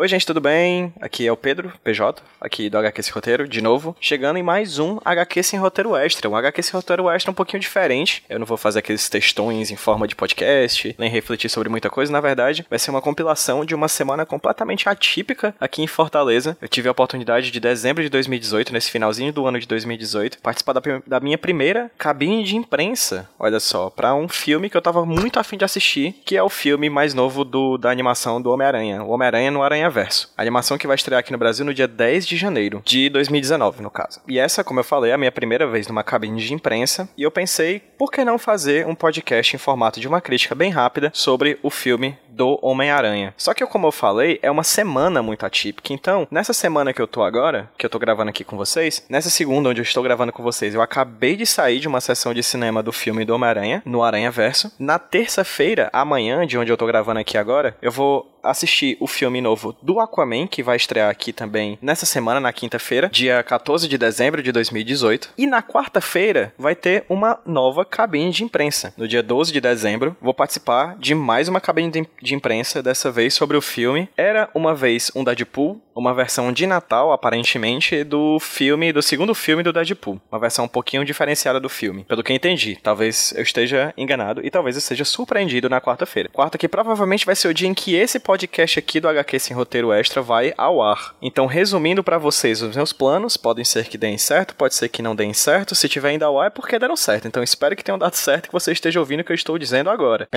Oi, gente, tudo bem? Aqui é o Pedro, PJ, aqui do HQ Sem Roteiro, de novo, chegando em mais um HQ Sem Roteiro Extra. Um HQ Sem Roteiro Extra um pouquinho diferente. Eu não vou fazer aqueles textões em forma de podcast, nem refletir sobre muita coisa. Na verdade, vai ser uma compilação de uma semana completamente atípica aqui em Fortaleza. Eu tive a oportunidade de dezembro de 2018, nesse finalzinho do ano de 2018, participar da, da minha primeira cabine de imprensa, olha só, para um filme que eu tava muito afim de assistir, que é o filme mais novo do, da animação do Homem-Aranha. O Homem-Aranha no Aranha Verso. A animação que vai estrear aqui no Brasil no dia 10 de janeiro de 2019, no caso. E essa, como eu falei, é a minha primeira vez numa cabine de imprensa, e eu pensei, por que não fazer um podcast em formato de uma crítica bem rápida sobre o filme do Homem-Aranha. Só que, como eu falei, é uma semana muito atípica. Então, nessa semana que eu tô agora, que eu tô gravando aqui com vocês, nessa segunda onde eu estou gravando com vocês, eu acabei de sair de uma sessão de cinema do filme do Homem-Aranha, no Aranha Verso. Na terça-feira, amanhã, de onde eu tô gravando aqui agora, eu vou assistir o filme novo do Aquaman, que vai estrear aqui também nessa semana, na quinta-feira, dia 14 de dezembro de 2018. E na quarta-feira vai ter uma nova cabine de imprensa. No dia 12 de dezembro, vou participar de mais uma cabine de imprensa, dessa vez sobre o filme Era uma vez um Deadpool, uma versão de Natal, aparentemente, do filme, do segundo filme do Deadpool. Uma versão um pouquinho diferenciada do filme. Pelo que entendi. Talvez eu esteja enganado e talvez eu seja surpreendido na quarta-feira. Quarta que provavelmente vai ser o dia em que esse podcast aqui do HQ Sem Roteiro Extra vai ao ar. Então, resumindo para vocês os meus planos, podem ser que deem certo, pode ser que não deem certo. Se tiver ainda ao ar é porque deram certo. Então, espero que tenham dado certo e que você esteja ouvindo o que eu estou dizendo agora.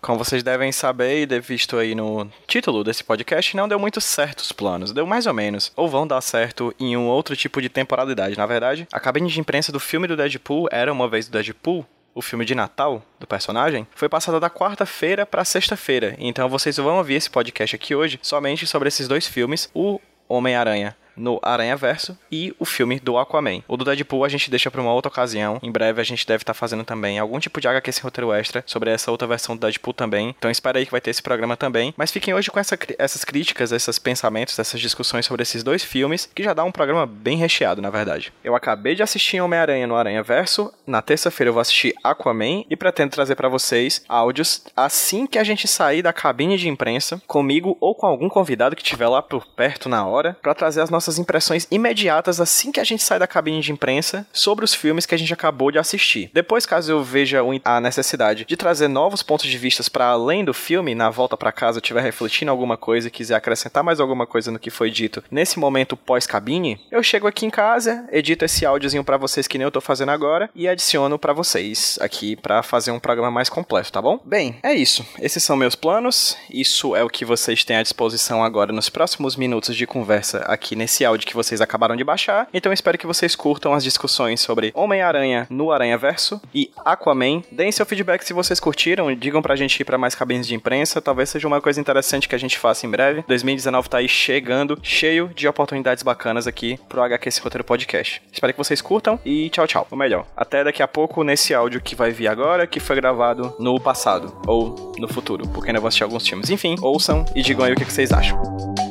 Como vocês devem saber e ter visto aí no título desse podcast, não deu muito certo os planos. Deu mais ou menos. Ou vão dar certo em um outro tipo de temporalidade. Na verdade, a cabine de imprensa do filme do Deadpool era uma vez do Deadpool, o filme de Natal do personagem, foi passada da quarta-feira para sexta-feira. Então vocês vão ouvir esse podcast aqui hoje somente sobre esses dois filmes, o Homem-Aranha no Aranha Verso e o filme do Aquaman. O do Deadpool a gente deixa para uma outra ocasião. Em breve a gente deve estar tá fazendo também algum tipo de HQ sem roteiro extra sobre essa outra versão do Deadpool também. Então espera aí que vai ter esse programa também. Mas fiquem hoje com essa, essas críticas, esses pensamentos, essas discussões sobre esses dois filmes, que já dá um programa bem recheado, na verdade. Eu acabei de assistir Homem-Aranha no Aranha Verso. Na terça-feira eu vou assistir Aquaman e pretendo trazer para vocês áudios assim que a gente sair da cabine de imprensa, comigo ou com algum convidado que estiver lá por perto na hora, para trazer as nossas nossas impressões imediatas assim que a gente sai da cabine de imprensa sobre os filmes que a gente acabou de assistir. Depois, caso eu veja a necessidade de trazer novos pontos de vista para além do filme, na volta para casa eu estiver refletindo alguma coisa e quiser acrescentar mais alguma coisa no que foi dito nesse momento pós-cabine, eu chego aqui em casa, edito esse áudiozinho para vocês que nem eu tô fazendo agora e adiciono para vocês aqui para fazer um programa mais completo, tá bom? Bem, é isso. Esses são meus planos. Isso é o que vocês têm à disposição agora nos próximos minutos de conversa aqui nesse esse áudio que vocês acabaram de baixar. Então espero que vocês curtam as discussões sobre Homem-Aranha no Aranha Verso e Aquaman. Deem seu feedback se vocês curtiram, digam pra gente ir pra mais cabines de imprensa. Talvez seja uma coisa interessante que a gente faça em breve. 2019 tá aí chegando, cheio de oportunidades bacanas aqui pro HQ Esse Roteiro Podcast. Espero que vocês curtam e tchau, tchau. O melhor, até daqui a pouco nesse áudio que vai vir agora, que foi gravado no passado ou no futuro, porque ainda vou assistir alguns filmes. Enfim, ouçam e digam aí o que vocês acham.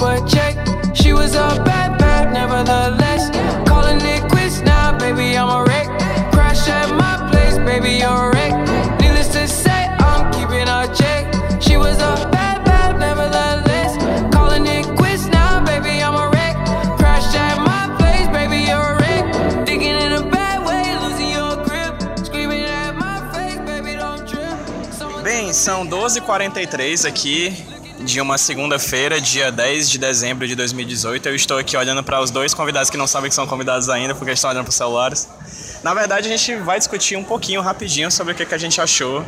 But check. She was a bad, bad, nevertheless. Calling it quits now, baby, I'm a wreck. Crash at my place, baby, you're a wreck. Needless to say, I'm keeping a check. She was a bad, bad, nevertheless. Calling it quits now, baby, I'm a wreck. Crash at my place, baby, you're a wreck. In a bad way, losing your grip. Screaming at my face, baby, don't trip. Bem, são 12h43 aqui de uma segunda-feira, dia 10 de dezembro de 2018. Eu estou aqui olhando para os dois convidados que não sabem que são convidados ainda, porque estão olhando para os celulares. Na verdade, a gente vai discutir um pouquinho, rapidinho, sobre o que, que a gente achou,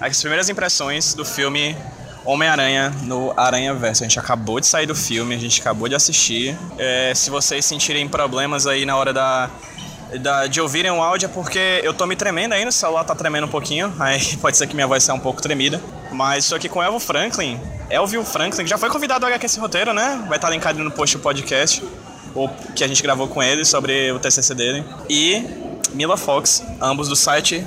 as primeiras impressões do filme Homem-Aranha no Aranha Verso. A gente acabou de sair do filme, a gente acabou de assistir. É, se vocês sentirem problemas aí na hora da da, de ouvirem o áudio é porque eu tô me tremendo ainda, o celular tá tremendo um pouquinho, aí pode ser que minha voz saia um pouco tremida. Mas estou aqui com o Elvio Franklin. Elvio Franklin, que já foi convidado ao HQ esse roteiro, né? Vai estar linkado no post do podcast, o que a gente gravou com ele sobre o TCC dele. E Mila Fox, ambos do site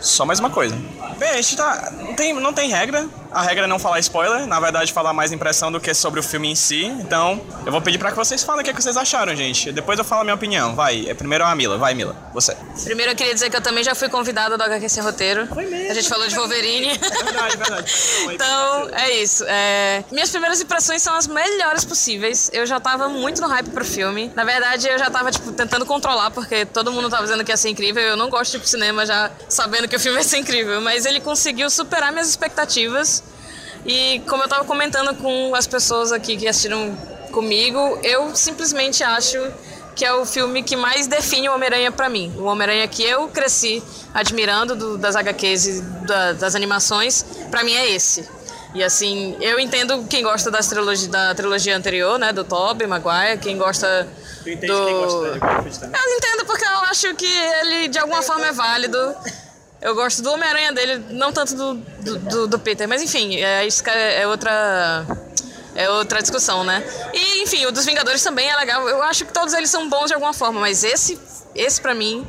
Só Mais Uma Coisa. Bem, a gente tá. tem, não tem regra. A regra é não falar spoiler, na verdade, falar mais impressão do que sobre o filme em si. Então, eu vou pedir para que vocês falem o que, é que vocês acharam, gente. Depois eu falo a minha opinião. Vai, é primeiro a Mila. Vai, Mila, você. Primeiro eu queria dizer que eu também já fui convidada do HQ Sem Roteiro. Foi mesmo. A gente falou de Wolverine. É verdade, é verdade. então, é isso. É... Minhas primeiras impressões são as melhores possíveis. Eu já tava muito no hype pro filme. Na verdade, eu já tava, tipo, tentando controlar, porque todo mundo tava dizendo que ia ser incrível. Eu não gosto de ir pro cinema já sabendo que o filme ia ser incrível. Mas ele conseguiu superar minhas expectativas. E como eu tava comentando com as pessoas aqui que assistiram comigo, eu simplesmente acho que é o filme que mais define o Homem-Aranha para mim. O Homem-Aranha que eu cresci admirando do, das HQs e da, das animações, para mim é esse. E assim, eu entendo quem gosta das da trilogia anterior, né, do Tobey Maguire, quem gosta do... quem gosta Eu entendo porque eu acho que ele de alguma forma é válido. Eu gosto do Homem-Aranha dele, não tanto do, do, do, do Peter, mas enfim, é, isso é outra. É outra discussão, né? E, enfim, o dos Vingadores também é legal. Eu acho que todos eles são bons de alguma forma, mas esse, esse para mim,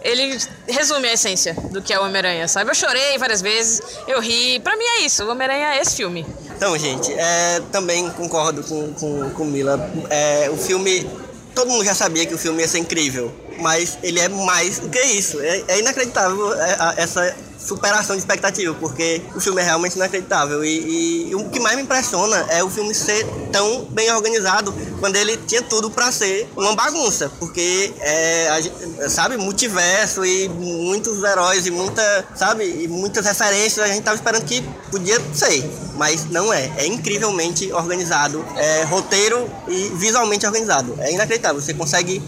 ele resume a essência do que é o Homem-Aranha, sabe? Eu chorei várias vezes, eu ri. Pra mim é isso, o Homem-Aranha é esse filme. Então, gente, é, também concordo com, com, com Mila. É, o filme. Todo mundo já sabia que o filme ia ser incrível mas ele é mais do que isso. É, é inacreditável é, essa superação de expectativa, porque o filme é realmente inacreditável. E, e, e, o que mais me impressiona é o filme ser tão bem organizado quando ele tinha tudo para ser uma bagunça, porque é, a, sabe, multiverso e muitos heróis e muita, sabe, e muitas referências, a gente tava esperando que podia ser, mas não é. É incrivelmente organizado, é roteiro e visualmente organizado. É inacreditável. Você consegue,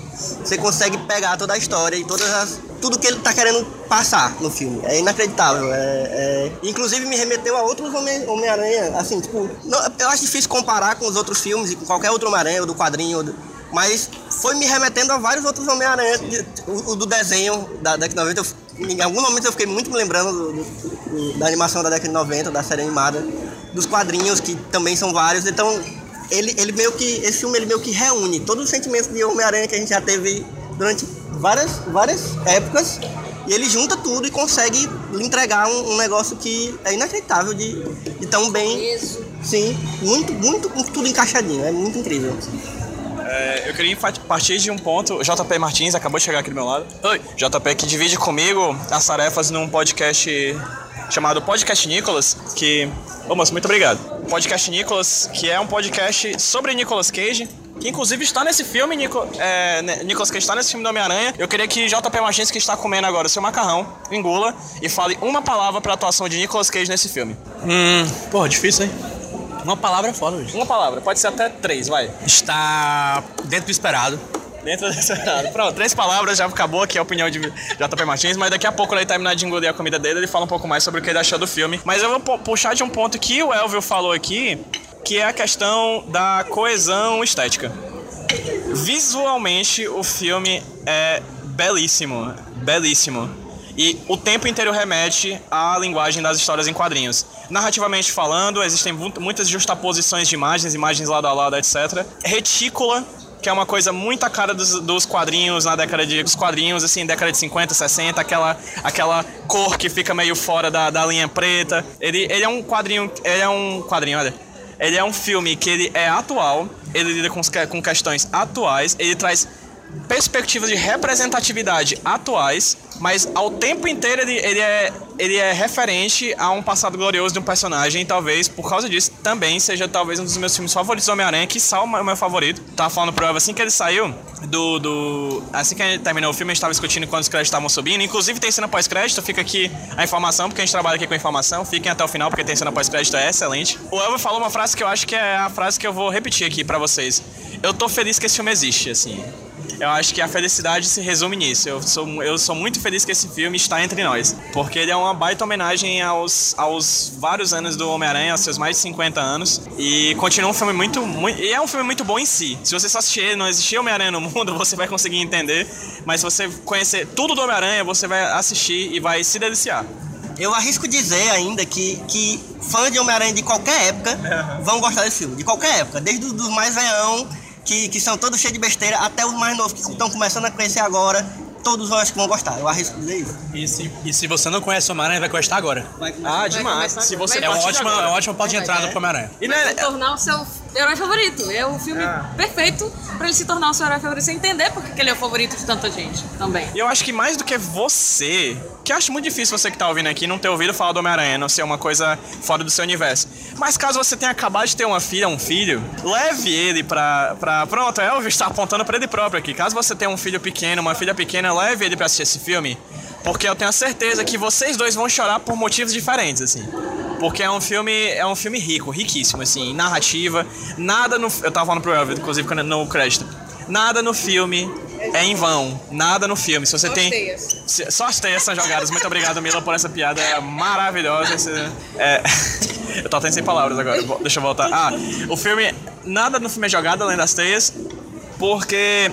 você consegue pegar toda a história e todas as tudo que ele tá querendo passar no filme. É inacreditável. É, é... Inclusive me remeteu a outros Homem-Aranha, assim, tipo, não, eu acho difícil comparar com os outros filmes e com qualquer outro Homem-Aranha, ou do quadrinho, do... mas foi me remetendo a vários outros Homem-Aranha, o, o, do desenho da década de 90. Eu, em algum momento eu fiquei muito me lembrando do, do, da animação da década de 90, da série animada, dos quadrinhos, que também são vários. Então, ele, ele meio que. Esse filme ele meio que reúne todos os sentimentos de Homem-Aranha que a gente já teve durante várias, várias épocas e ele junta tudo e consegue lhe entregar um, um negócio que é inacreditável de, de tão bem. Sim, muito, muito, tudo encaixadinho, é muito incrível. É, eu queria partir de um ponto. O JP Martins acabou de chegar aqui do meu lado. Oi. JP que divide comigo as tarefas num podcast chamado Podcast Nicolas, que. Ô moço, muito obrigado. Podcast Nicolas, que é um podcast sobre Nicolas Cage que inclusive está nesse filme, Nico, é, Nicolas Cage está nesse filme do Homem-Aranha. Eu queria que JP Martins, que está comendo agora o seu macarrão, engula e fale uma palavra para a atuação de Nicolas Cage nesse filme. Hum, porra, difícil, hein? Uma palavra é foda hoje. Uma palavra, pode ser até três, vai. Está dentro do esperado. Dentro esperado. Pronto, três palavras, já acabou aqui a opinião de JP Martins, mas daqui a pouco, ele terminar de engolir a comida dele, ele fala um pouco mais sobre o que ele achou do filme. Mas eu vou puxar de um ponto que o Elvio falou aqui, que é a questão da coesão estética. Visualmente, o filme é belíssimo, belíssimo. E o tempo inteiro remete à linguagem das histórias em quadrinhos. Narrativamente falando, existem muitas justaposições de imagens, imagens lado a lado, etc. Retícula, que é uma coisa muito a cara dos, dos quadrinhos na década de. Dos quadrinhos, assim, década de 50, 60, aquela, aquela cor que fica meio fora da, da linha preta. Ele, ele é um quadrinho. Ele é um quadrinho, olha ele é um filme que ele é atual, ele lida com, com questões atuais, ele traz perspectivas de representatividade atuais mas ao tempo inteiro ele, ele, é, ele é referente a um passado glorioso de um personagem, e talvez por causa disso também seja talvez um dos meus filmes favoritos do Homem-Aranha, que só o meu favorito. Tava falando pro Eva assim que ele saiu do. do assim que terminou o filme, a gente tava discutindo quando os créditos estavam subindo. Inclusive tem cena pós-crédito, fica aqui a informação, porque a gente trabalha aqui com informação. Fiquem até o final, porque tem cena pós-crédito, é excelente. O Eva falou uma frase que eu acho que é a frase que eu vou repetir aqui para vocês. Eu tô feliz que esse filme existe, assim. Eu acho que a felicidade se resume nisso. Eu sou, eu sou muito feliz que esse filme está entre nós. Porque ele é uma baita homenagem aos, aos vários anos do Homem-Aranha, aos seus mais de 50 anos. E continua um filme muito, muito. E é um filme muito bom em si. Se você só assistir não existir Homem-Aranha no mundo, você vai conseguir entender. Mas se você conhecer tudo do Homem-Aranha, você vai assistir e vai se deliciar. Eu arrisco dizer ainda que, que fãs de Homem-Aranha de qualquer época vão gostar desse filme. De qualquer época. Desde os mais velhão que, que são todos cheios de besteira, até os mais novos que estão começando a conhecer agora, todos eu acho que vão gostar. Eu arrisco dizer isso. E se, e se você não conhece o Homem-Aranha, vai gostar agora. Vai começar. Ah, demais. Se você É uma partir ótima, é uma ótima porta de entrada pro Homem-Aranha. E Vai né, se tornar o seu herói favorito. É o filme perfeito pra ele se tornar o seu herói favorito. Você entender porque que ele é o favorito de tanta gente também. E eu acho que mais do que você, que eu acho muito difícil você que tá ouvindo aqui não ter ouvido falar do Homem-Aranha, não ser uma coisa fora do seu universo. Mas caso você tenha acabado de ter uma filha, um filho, leve ele pra. pra pronto, Elvis está apontando pra ele próprio aqui. Caso você tenha um filho pequeno, uma filha pequena, leve ele pra assistir esse filme. Porque eu tenho a certeza que vocês dois vão chorar por motivos diferentes, assim. Porque é um filme, é um filme rico, riquíssimo, assim, em narrativa. Nada no. Eu tava falando pro Elvis, inclusive, no crédito. Nada no filme é em vão. Nada no filme. Se você Só tem. as teias. Se- Só as teias são jogadas. Muito obrigado, Mila, por essa piada maravilhosa. Esse- é, eu tô até sem palavras agora. Deixa eu voltar. Ah, o filme. Nada no filme é jogado além das teias. Porque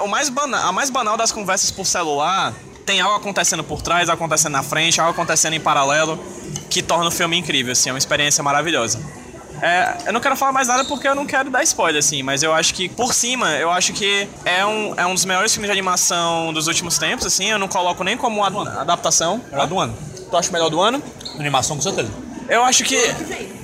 o mais bana- a mais banal das conversas por celular tem algo acontecendo por trás, algo acontecendo na frente, algo acontecendo em paralelo, que torna o filme incrível, assim, é uma experiência maravilhosa. É, eu não quero falar mais nada porque eu não quero dar spoiler, assim, mas eu acho que, por cima, eu acho que é um, é um dos melhores filmes de animação dos últimos tempos, assim, eu não coloco nem como ad- adaptação. Melhor do ano. Tu acha o melhor do ano? Animação com certeza. Eu acho que.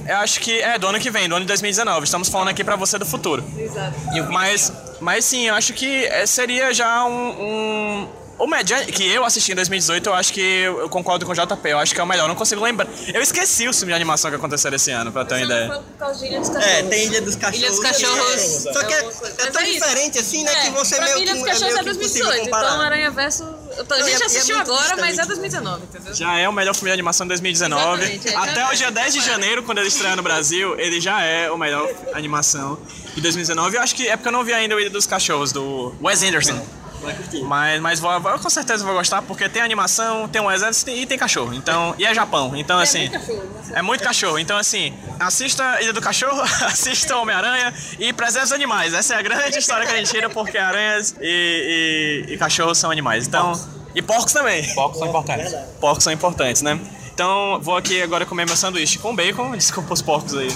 Eu acho que. É, do ano que vem, do ano de 2019. Estamos falando aqui pra você do futuro. Exato. Mas, mas sim, eu acho que é, seria já um. um o Median, que eu assisti em 2018, eu acho que eu concordo com o JP, eu acho que é o melhor, eu não consigo lembrar. Eu esqueci o filme de animação que aconteceu esse ano, pra ter uma ideia. Por causa de Ilha dos Cachorros. É, tem Ilha dos Cachorros. Ilha dos Cachorros. é. Só que é, É tão é diferente assim, né? É, que você pra meio mim, Ilha que dos é Cachorros é que impossível 2018, comparar. então Aranha Verso... A gente assistiu agora, mas é distante. 2019, entendeu? Já é o melhor filme de animação de 2019. Exatamente, é. Até o dia 10 de janeiro, quando ele estreia no Brasil, ele já é o melhor animação de 2019. Eu acho que é porque eu não vi ainda o Ilha dos Cachorros, do Wes Anderson. Vai curtir. Mas, mas vou, vou- com certeza vou gostar, porque tem animação, tem um exército e tem cachorro. Então, e é Japão. Então, assim. muito cachorro, né? É muito cachorro. Então, assim, assista Ilha do Cachorro, assista Homem-Aranha e preserve os animais. Essa é a grande história que a gente tira, porque aranhas e, e, e cachorros são animais. Então. E porcos também. Focos são importantes. Porcos são importantes, né? Então, vou aqui agora comer meu sanduíche com bacon. Desculpa os porcos aí.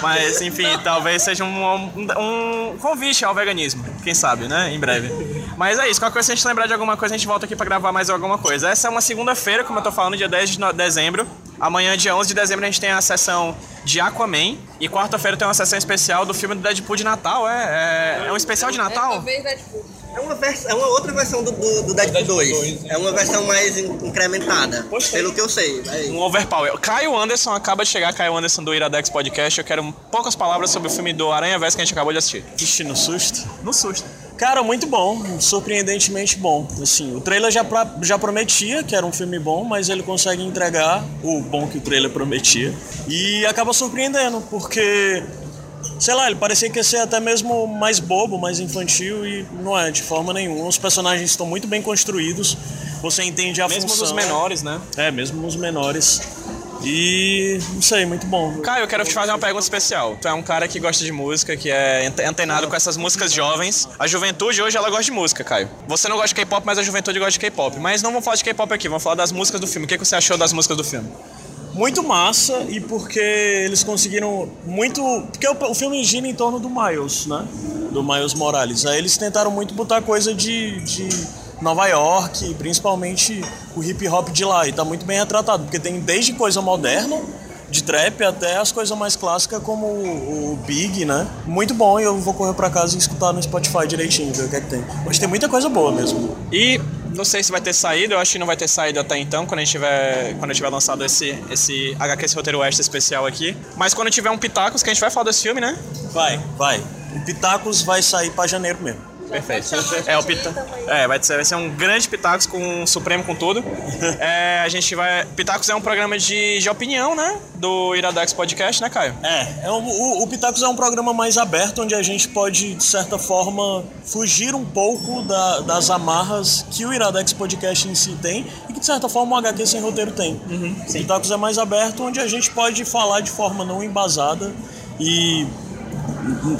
Mas, enfim, talvez seja um, um, convite ao veganismo. Quem sabe, né? Em breve. Mas é isso. Qualquer coisa, se a gente lembrar de alguma coisa, a gente volta aqui pra gravar mais alguma coisa. Essa é uma segunda-feira, como eu tô falando, dia 10 de dezembro. Amanhã, dia 11 de dezembro, a gente tem a sessão de Aquaman. E quarta-feira tem uma sessão especial do filme do Deadpool de Natal. É, é, é um especial de É, Natal? talvez Deadpool. É uma, vers- é uma outra versão do, do, do Deadpool 2. 2, É uma versão mais in- incrementada. Pelo que eu sei. É Um overpower. Caio Anderson acaba de chegar, Caio Anderson do Iradex Podcast. Eu quero poucas palavras sobre o filme do Aranha Verso que a gente acabou de assistir. Ixi, no susto. No susto. Cara, muito bom, surpreendentemente bom. Assim, o trailer já, pra- já prometia que era um filme bom, mas ele consegue entregar o bom que o trailer prometia. E acaba surpreendendo, porque, sei lá, ele parecia que ia ser até mesmo mais bobo, mais infantil, e não é, de forma nenhuma. Os personagens estão muito bem construídos, você entende a Mesmo função. dos menores, né? É, mesmo nos menores. E, não sei, muito bom. Caio, eu quero te fazer uma pergunta especial. Tu é um cara que gosta de música, que é ante- antenado com essas músicas jovens. A juventude hoje, ela gosta de música, Caio. Você não gosta de K-pop, mas a juventude gosta de K-pop. Mas não vamos falar de K-pop aqui, vamos falar das músicas do filme. O que que você achou das músicas do filme? muito massa e porque eles conseguiram muito. Porque o, o filme gira em torno do Miles, né? Do Miles Morales. Aí eles tentaram muito botar coisa de, de Nova York, principalmente o hip hop de lá. E tá muito bem retratado, porque tem desde coisa moderna. De trap até as coisas mais clássicas como o, o Big, né? Muito bom e eu vou correr pra casa e escutar no Spotify direitinho, ver o que é que tem. Mas tem muita coisa boa mesmo. E não sei se vai ter saído, eu acho que não vai ter saído até então, quando a gente tiver, quando eu tiver lançado esse, esse HQ, esse roteiro extra especial aqui. Mas quando tiver um Pitacos, que a gente vai falar desse filme, né? Vai, vai. O Pitacos vai sair pra janeiro mesmo. Perfeito. É, o Pita... é vai, ser, vai ser um grande Pitacos com um Supremo com tudo. É, a gente vai. Pitacos é um programa de, de opinião, né? Do Iradex Podcast, né, Caio? É, é um- o, o Pitacos é um programa mais aberto, onde a gente pode, de certa forma, fugir um pouco da- das amarras que o Iradex Podcast em si tem e que, de certa forma, o HQ Sem Roteiro tem. o Pitacos é mais aberto, onde a gente pode falar de forma não embasada e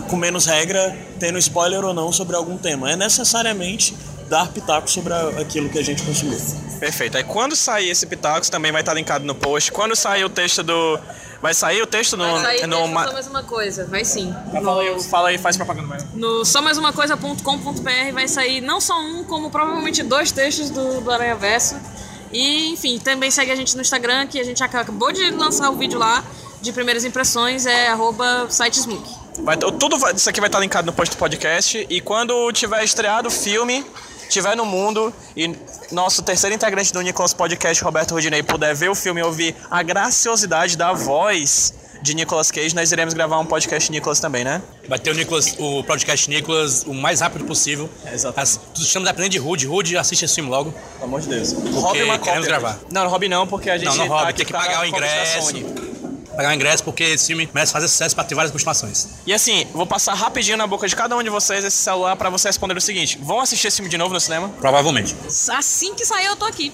com menos regra, tendo spoiler ou não sobre algum tema. É necessariamente dar pitaco sobre a- aquilo que a gente consumiu. Perfeito. Aí quando sair esse Pitacos, também vai estar linkado no post. Quando sair o texto do. Vai sair o texto no. Vai sair no mesmo ma- só mais uma coisa, vai sim. Fala aí, fala aí, faz propaganda mais. No só mais uma coisa.com.br vai sair não só um, como provavelmente dois textos do, do Aranha Verso. E, enfim, também segue a gente no Instagram, que a gente acabou de lançar o vídeo lá de primeiras impressões, é arroba sitesmook. Vai, tudo vai- isso aqui vai estar linkado no post do podcast. E quando tiver estreado o filme, tiver no mundo e nosso terceiro integrante do Nicolas Podcast, Roberto Rudinei, puder ver o filme e ouvir a graciosidade da voz de Nicolas Cage, nós iremos gravar um podcast Nicolas também, né? Vai ter o Nicolas, o podcast Nicolas o mais rápido possível. Exatamente. As, estamos aprendendo de Rude. Rude, assiste esse filme logo. Pelo amor de Deus. Porque queremos gravar. Não, Hobby não, porque a gente. Não, não Hobby, aqui tem que tá pagar o ingresso. Pagar o ingresso porque esse filme merece fazer sucesso para ter várias continuações. E assim, vou passar rapidinho na boca de cada um de vocês esse celular pra você responder o seguinte: vão assistir esse filme de novo no cinema? Provavelmente. Assim que sair, eu tô aqui.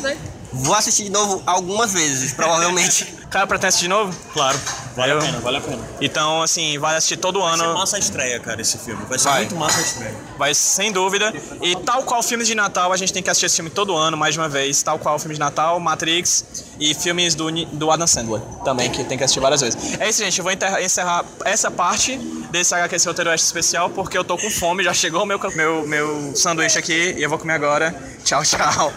Doido. Vou assistir de novo algumas vezes, provavelmente. Cara, pretende de novo? Claro, vale Eu- a pena, vale a pena. Então, assim, vai assistir todo Vai ser ano. massa a estreia, cara, esse filme. Vai ser Vai. muito massa a estreia. Vai sem dúvida. E tal qual filmes de Natal, a gente tem que assistir esse filme todo ano, mais uma vez. Tal qual filme de Natal, Matrix e filmes do, do Adam Sandler também, que tem que assistir várias vezes. É isso, gente. Eu vou encerrar essa parte desse HQ roteiro Oeste especial, porque eu tô com fome. Já chegou o meu, meu, meu sanduíche aqui e eu vou comer agora. Tchau, tchau.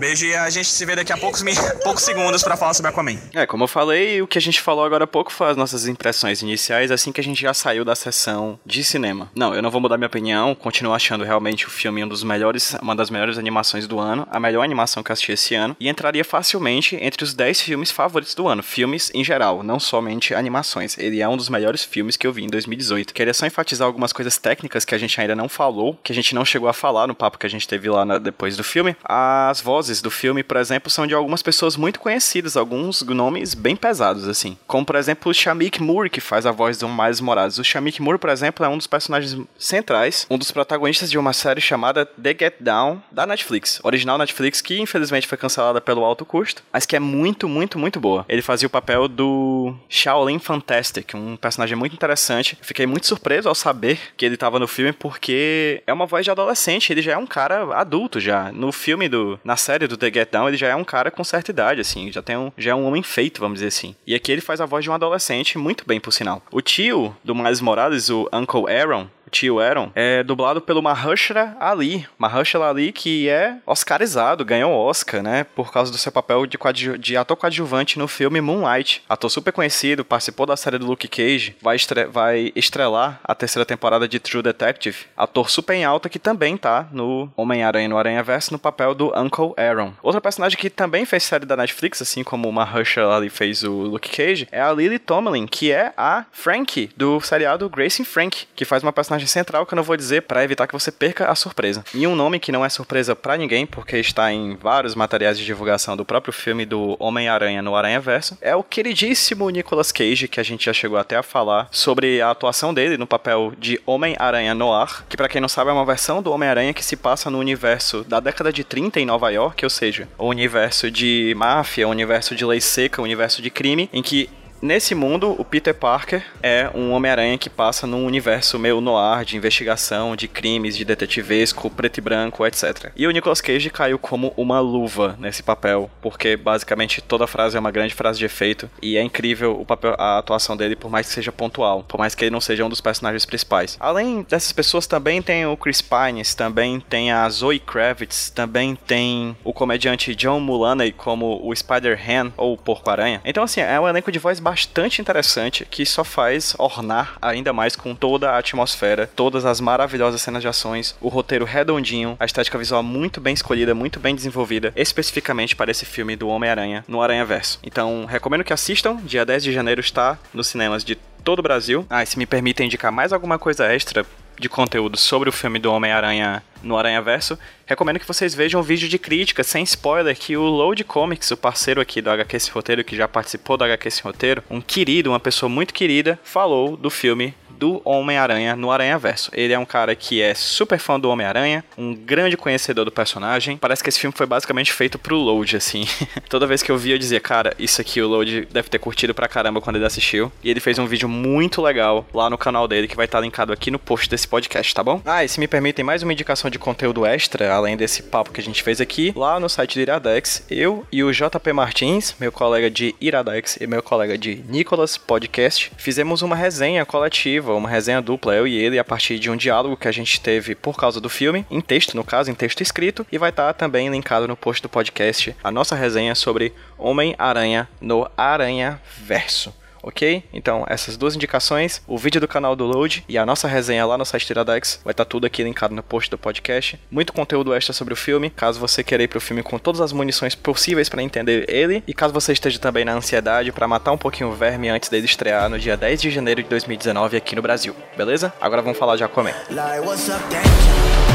Beijo e a gente se vê daqui a poucos, poucos segundos pra falar sobre Aquaman. É, como eu falei, o que a gente falou agora há pouco foi as nossas impressões iniciais, assim que a gente já saiu da sessão de cinema. Não, eu não vou mudar minha opinião, continuo achando realmente o filme um dos melhores, uma das melhores animações do ano, a melhor animação que eu assisti esse ano, e entraria facilmente entre os 10 filmes favoritos do ano, filmes em geral, não somente animações. Ele é um dos melhores filmes que eu vi em 2018. Queria só enfatizar algumas coisas técnicas que a gente ainda não falou, que a gente não chegou a falar no papo que a gente teve lá na- depois do filme. As vozes do filme, por exemplo, são de algumas pessoas muito conhecidas, alguns nomes bem pesados, assim. Como, por exemplo, o Shamik Moore, que faz a voz do Miles Morales. O Shamik Moore, por exemplo, é um dos personagens centrais, um dos protagonistas de uma série chamada The Get Down, da Netflix. Original Netflix, que infelizmente foi cancelada pelo alto custo, mas que é muito, muito, muito boa. Ele fazia o papel do Shaolin Fantastic, um personagem muito interessante. Fiquei muito surpreso ao saber que ele tava no filme, porque é uma voz de adolescente, ele já é um cara adulto já. No filme do. Na série do The Get Down, ele já é um cara com certa idade, assim, já tem um. Já é um homem feito, vamos dizer assim. E aqui ele faz a voz de um adolescente, muito bem, por sinal. O tio do Miles Morales, o Uncle Aaron, tio Aaron, é dublado pelo Mahershala Ali. Mahershala Ali, que é oscarizado, ganhou Oscar, né? Por causa do seu papel de, de ator coadjuvante no filme Moonlight. Ator super conhecido, participou da série do Luke Cage, vai, estre- vai estrelar a terceira temporada de True Detective. Ator super em alta que também tá no Homem-Aranha no Aranha Verso no papel do Uncle Aaron. Outra personagem que também fez série da Netflix, assim como o Mahershala Ali fez o Luke Cage, é a Lily Tomlin, que é a Frank do seriado Grace Frank, que faz uma personagem central que eu não vou dizer pra evitar que você perca a surpresa. E um nome que não é surpresa pra ninguém, porque está em vários materiais de divulgação do próprio filme do Homem-Aranha no Aranha Verso, é o queridíssimo Nicolas Cage, que a gente já chegou até a falar sobre a atuação dele no papel de Homem-Aranha Noir, que pra quem não sabe é uma versão do Homem-Aranha que se passa no universo da década de 30 em Nova York, ou seja, o universo de máfia, o universo de lei seca, o universo de crime, em que Nesse mundo, o Peter Parker é um Homem-Aranha que passa num universo meio noir de investigação, de crimes, de detetivesco, preto e branco, etc. E o Nicolas Cage caiu como uma luva nesse papel, porque basicamente toda frase é uma grande frase de efeito e é incrível o papel, a atuação dele, por mais que seja pontual, por mais que ele não seja um dos personagens principais. Além dessas pessoas, também tem o Chris Pines, também tem a Zoe Kravitz, também tem o comediante John Mulaney como o Spider-Han ou o Porco-Aranha. Então, assim, é um elenco de voz bastante interessante que só faz ornar ainda mais com toda a atmosfera, todas as maravilhosas cenas de ações, o roteiro redondinho, a estética visual muito bem escolhida, muito bem desenvolvida, especificamente para esse filme do Homem-Aranha no Aranha Verso. Então, recomendo que assistam. Dia 10 de janeiro está nos cinemas de todo o Brasil. Ah, e se me permitem indicar mais alguma coisa extra de conteúdo sobre o filme do Homem-Aranha no Aranha Verso, recomendo que vocês vejam um vídeo de crítica, sem spoiler, que o Load Comics, o parceiro aqui do HQ Esse Roteiro, que já participou do HQ Esse Roteiro, um querido, uma pessoa muito querida, falou do filme do Homem-Aranha no Aranha Verso. Ele é um cara que é super fã do Homem-Aranha, um grande conhecedor do personagem. Parece que esse filme foi basicamente feito pro Load, assim. Toda vez que eu via, eu dizia, cara, isso aqui o Load deve ter curtido pra caramba quando ele assistiu. E ele fez um vídeo muito legal lá no canal dele, que vai estar linkado aqui no post desse podcast, tá bom? Ah, e se me permitem mais uma indicação de conteúdo extra, além desse papo que a gente fez aqui, lá no site do Iradex, eu e o JP Martins, meu colega de Iradex e meu colega de Nicolas Podcast, fizemos uma resenha coletiva, uma resenha dupla, eu e ele, a partir de um diálogo que a gente teve por causa do filme, em texto, no caso, em texto escrito, e vai estar também linkado no post do podcast a nossa resenha sobre Homem-Aranha no Aranha Verso ok? Então, essas duas indicações, o vídeo do canal do Load e a nossa resenha lá no site Tiradex, vai estar tudo aqui linkado no post do podcast. Muito conteúdo extra sobre o filme, caso você queira ir pro filme com todas as munições possíveis para entender ele, e caso você esteja também na ansiedade para matar um pouquinho o verme antes dele estrear no dia 10 de janeiro de 2019 aqui no Brasil, beleza? Agora vamos falar de Aquaman. Like,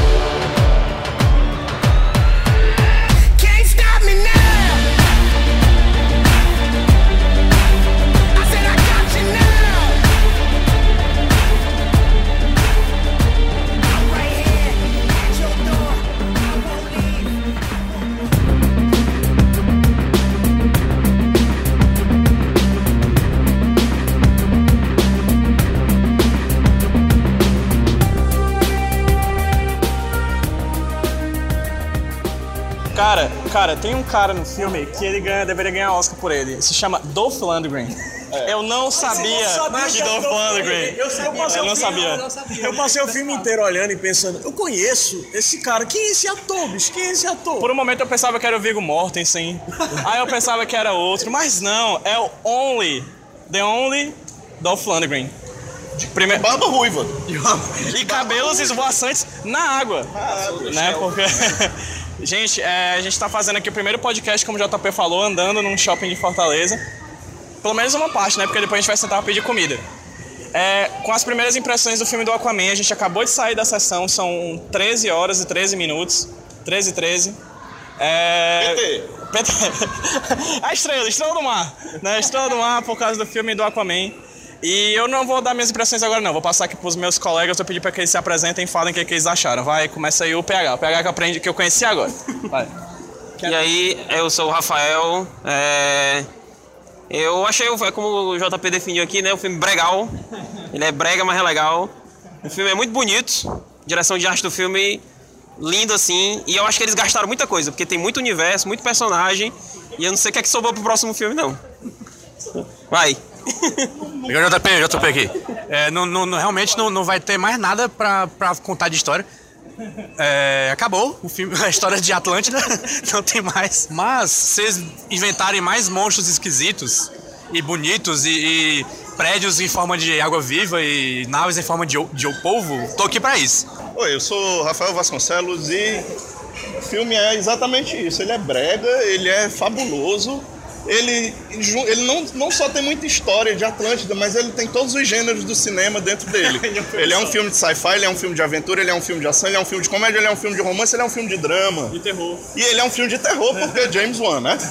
Cara, cara, tem um cara no filme que ele ganha, deveria ganhar Oscar por ele. Se chama Dolph Lundgren. É. Eu não sabia, sabia de Dolph Lundgren. Eu, sabia, eu, eu, não sabia. eu não sabia. Eu passei o filme inteiro olhando e pensando, eu conheço esse cara. Quem é esse ator, bicho? Quem é esse ator? Por um momento eu pensava que era o Viggo Mortensen. Aí eu pensava que era outro, mas não, é o Only, The Only Dolph Lundgren. De primeira... Barba ruiva. E cabelos esvoaçantes na água. Ah, né? Porque Gente, é, a gente está fazendo aqui o primeiro podcast, como o JP falou, andando num shopping de Fortaleza. Pelo menos uma parte, né? Porque depois a gente vai sentar para pedir comida. É, com as primeiras impressões do filme do Aquaman, a gente acabou de sair da sessão, são 13 horas e 13 minutos. 13 e 13. É... PT. PT. a estrela, estrela do mar. Né? Estrela do mar por causa do filme do Aquaman. E eu não vou dar minhas impressões agora, não. Vou passar aqui para os meus colegas, vou pedir para que eles se apresentem e falem o que, que eles acharam. Vai, começa aí o PH. O PH que aprendi, que eu conheci agora. Vai. E aí, eu sou o Rafael. É... Eu achei, é como o JP definiu aqui, né? O filme bregal. Ele é brega, mas é legal. O filme é muito bonito. Direção de arte do filme lindo assim. E eu acho que eles gastaram muita coisa, porque tem muito universo, muito personagem. E eu não sei o que é que sobrou pro próximo filme, não. Vai. JP, JP aqui. É, não, não, realmente não, não vai ter mais nada pra, pra contar de história. É, acabou o filme, a história de Atlântida, não tem mais. Mas se vocês inventarem mais monstros esquisitos e bonitos e, e prédios em forma de água viva e naves em forma de, de polvo, tô aqui pra isso. Oi, eu sou Rafael Vasconcelos e o filme é exatamente isso. Ele é brega, ele é fabuloso ele, ele não, não só tem muita história de Atlântida, mas ele tem todos os gêneros do cinema dentro dele. ele é um filme de sci-fi, ele é um filme de aventura, ele é um filme de ação, ele é um filme de comédia, ele é um filme de romance, ele é um filme de drama. De terror. E ele é um filme de terror porque é James Wan, né?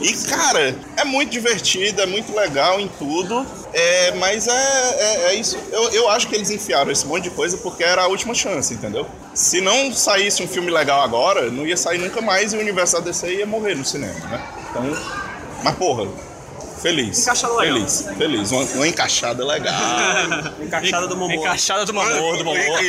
E, cara, é muito divertido, é muito legal em tudo. É, mas é, é, é, isso. Eu, eu acho que eles enfiaram esse monte de coisa porque era a última chance, entendeu? Se não saísse um filme legal agora, não ia sair nunca mais e o universo da DC ia morrer no cinema, né? Então, mas, porra, feliz. Encaixada legal. Feliz, feliz. Uma, uma encaixada legal. encaixada do Momor. Encaixada do Momor, do Momor.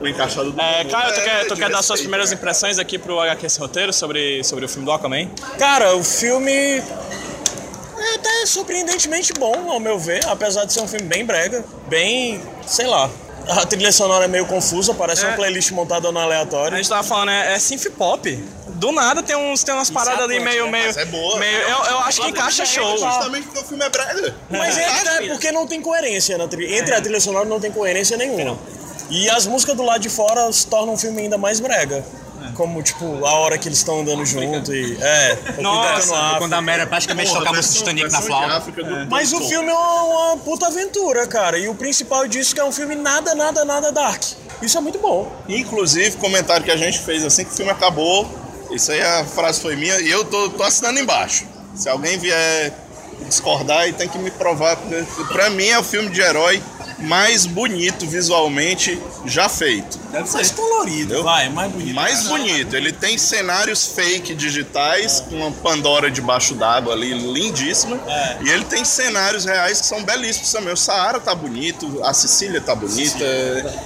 o encaixado do é, Caio, tu quer, tu é, quer dar suas primeiras impressões aqui pro HQ esse roteiro sobre, sobre o filme do Aquaman? Cara, o filme é até surpreendentemente bom, ao meu ver, apesar de ser um filme bem brega, bem, sei lá, a trilha sonora é meio confusa, parece é. uma playlist montada no aleatório. A gente tava falando, é, é synth pop. Do nada tem, uns, tem umas paradas ali meio. meio, mas é boa. Meio, eu, eu acho que encaixa show. Justamente porque o filme é brega. Mas é, é porque não tem coerência na trilha. Entre a trilha sonora não tem coerência nenhuma. E as músicas do lado de fora tornam o filme ainda mais brega como, tipo, a hora que eles estão andando junto e. É, Nossa, quando a Mera praticamente Porra, tocava o Titanic na flauta. É. Mas o filme é uma, uma, puta aventura, cara. E o principal disso é que é um filme nada, nada, nada dark. Isso é muito bom. Inclusive, comentário que a gente fez assim que o filme acabou. Isso aí a frase foi minha e eu tô, tô assinando embaixo. Se alguém vier discordar, e tem que me provar. Pra mim é o um filme de herói mais bonito visualmente já feito. Deve ser mais colorido, Entendeu? vai, mais bonito. Mais bonito. Ele tem cenários fake digitais, com uma Pandora debaixo d'água ali, lindíssima. É. E ele tem cenários reais que são belíssimos também. O Saara tá bonito, a Sicília tá bonita.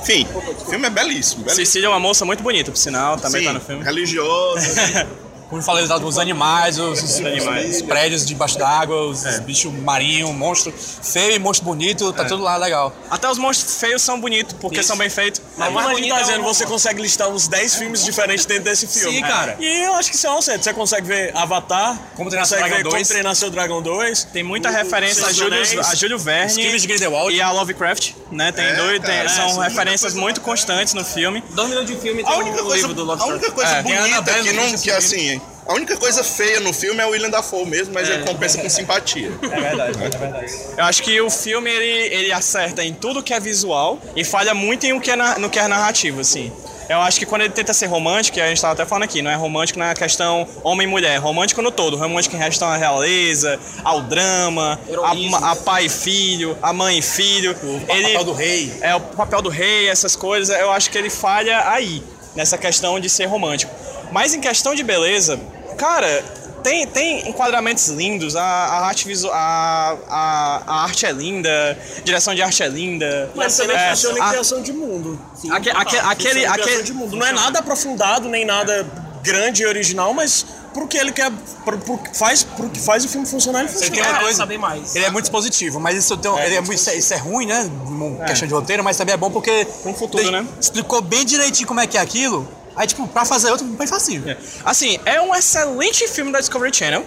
Enfim, o filme é belíssimo. belíssimo. Cecília é uma moça muito bonita, por sinal, também Sim, tá no filme. religiosa. Como eu falei dos animais, os, os- os prédios debaixo d'água, os bichos marinhos, monstro feio e monstro bonito, tá tudo lá legal. Até os monstros feios são bonitos, porque são bem feitos. Mas O como a gente tá é dizendo, o- você consegue listar uns 10 filmes diferentes dentro desse filme. Sim, cara. E eu acho que isso é um certo. Você consegue ver Avatar, Como Treinar Seu Dragão Como 2. Treinar Seu Dragão 2. Tem muita O- referência a Júlio, a Júlio Os Verne crimes de Grindelwald. e a Lovecraft, né? Tem É, dois, tem- cara, são é, referências muito constantes no filme. Dois minutos de filme tem A um coisa, livro do a Lovecraft. única coisa É, a bonita que, não, que assim, a única coisa feia no filme é o William Dafoe mesmo, mas ele compensa com simpatia. É verdade, é verdade. Eu acho que o filme ele, ele acerta em tudo que é visual e falha muito em o que é na- no que é narrativo, assim. Eu acho que quando ele tenta ser romântico, e a gente tava até falando aqui, não é romântico na questão homem e mulher, é romântico no todo, romântico em relação à realeza, ao drama, a, a pai e filho, a mãe e filho. O papel do rei. É, o papel do rei, essas coisas, eu acho que ele falha aí, nessa questão de ser romântico. Mas em questão de beleza, cara, tem, tem enquadramentos lindos, a, a arte visual, a, a, a arte é linda, direção de arte é linda. Mas também É, funciona em a- criação de mundo. aque- aque- aquele, aquele, de mundo. Não é nada aprofundado, nem nada grande e original, mas pro que ele quer. Pro, pro faz, pro que faz o filme funcionar, ele funciona. tem uma quero coisa, saber mais. ele é muito expositivo, mas isso, tem, um- ele é muito, isso, é, isso é ruim, né? Uma questão de roteiro, mas também é bom porque. Com futuro, né? Explicou bem direitinho como é que é aquilo. Aí, tipo, pra fazer outro, bem facinho. Assim, é um excelente filme da Discovery Channel.